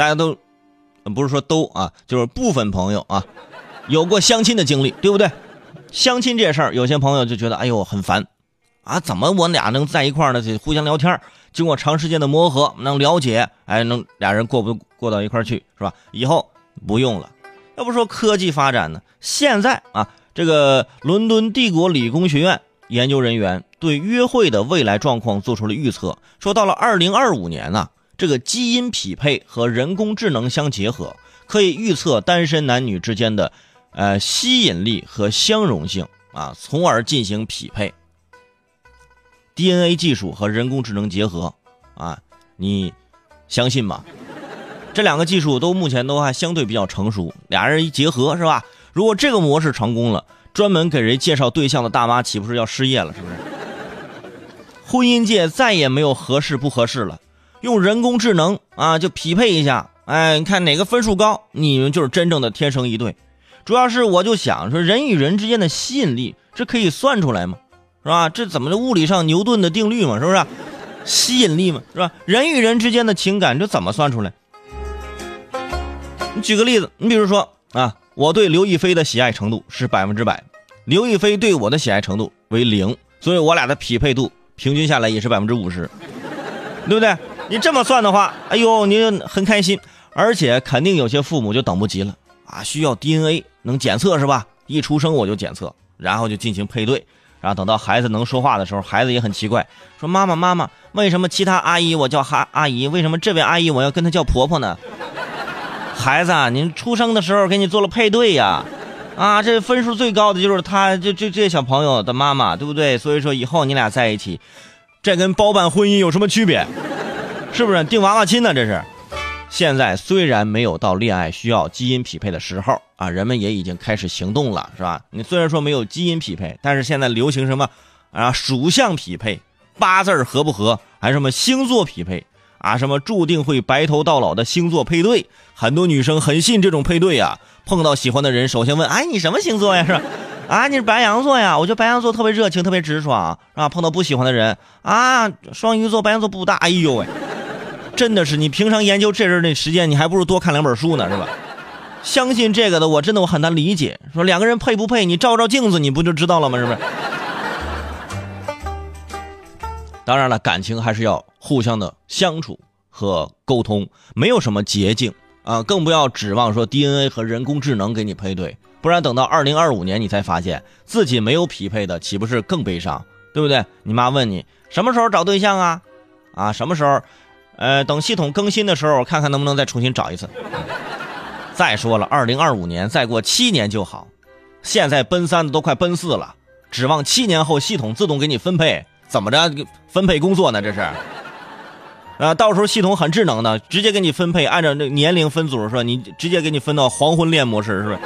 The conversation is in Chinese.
大家都不是说都啊，就是部分朋友啊，有过相亲的经历，对不对？相亲这事儿，有些朋友就觉得哎呦很烦啊，怎么我俩能在一块儿呢？就互相聊天，经过长时间的磨合，能了解，哎，能俩人过不过到一块儿去，是吧？以后不用了。要不说科技发展呢，现在啊，这个伦敦帝国理工学院研究人员对约会的未来状况做出了预测，说到了二零二五年呢，这个基因匹配和人工智能相结合，可以预测单身男女之间的。呃，吸引力和相容性啊，从而进行匹配。DNA 技术和人工智能结合啊，你相信吗？这两个技术都目前都还相对比较成熟，俩人一结合是吧？如果这个模式成功了，专门给人介绍对象的大妈岂不是要失业了？是不是？婚姻界再也没有合适不合适了，用人工智能啊就匹配一下，哎，你看哪个分数高，你们就是真正的天生一对。主要是我就想说，人与人之间的吸引力，这可以算出来吗？是吧？这怎么的？物理上牛顿的定律嘛，是不是？吸引力嘛，是吧？人与人之间的情感，这怎么算出来？你举个例子，你比如说啊，我对刘亦菲的喜爱程度是百分之百，刘亦菲对我的喜爱程度为零，所以我俩的匹配度平均下来也是百分之五十，对不对？你这么算的话，哎呦，你很开心，而且肯定有些父母就等不及了。啊，需要 DNA 能检测是吧？一出生我就检测，然后就进行配对，然后等到孩子能说话的时候，孩子也很奇怪，说妈妈妈妈，为什么其他阿姨我叫哈阿姨，为什么这位阿姨我要跟她叫婆婆呢？孩子啊，您出生的时候给你做了配对呀，啊，这分数最高的就是他，这这这小朋友的妈妈，对不对？所以说以后你俩在一起，这跟包办婚姻有什么区别？是不是订娃娃亲呢？这是。现在虽然没有到恋爱需要基因匹配的时候啊，人们也已经开始行动了，是吧？你虽然说没有基因匹配，但是现在流行什么啊？属相匹配、八字合不合，还什么星座匹配啊？什么注定会白头到老的星座配对，很多女生很信这种配对呀。碰到喜欢的人，首先问：哎，你什么星座呀？是吧？啊，你是白羊座呀？我觉得白羊座特别热情，特别直爽，是吧？碰到不喜欢的人啊，双鱼座、白羊座不搭。哎呦喂！真的是你平常研究这人的时间，你还不如多看两本书呢，是吧？相信这个的，我真的我很难理解。说两个人配不配，你照照镜子，你不就知道了吗？是不是？当然了，感情还是要互相的相处和沟通，没有什么捷径啊，更不要指望说 DNA 和人工智能给你配对，不然等到二零二五年你才发现自己没有匹配的，岂不是更悲伤？对不对？你妈问你什么时候找对象啊？啊，什么时候？呃，等系统更新的时候，看看能不能再重新找一次。再说了，二零二五年再过七年就好。现在奔三的都快奔四了，指望七年后系统自动给你分配，怎么着分配工作呢？这是。啊，到时候系统很智能的，直接给你分配，按照那年龄分组是吧？你直接给你分到黄昏恋模式是吧？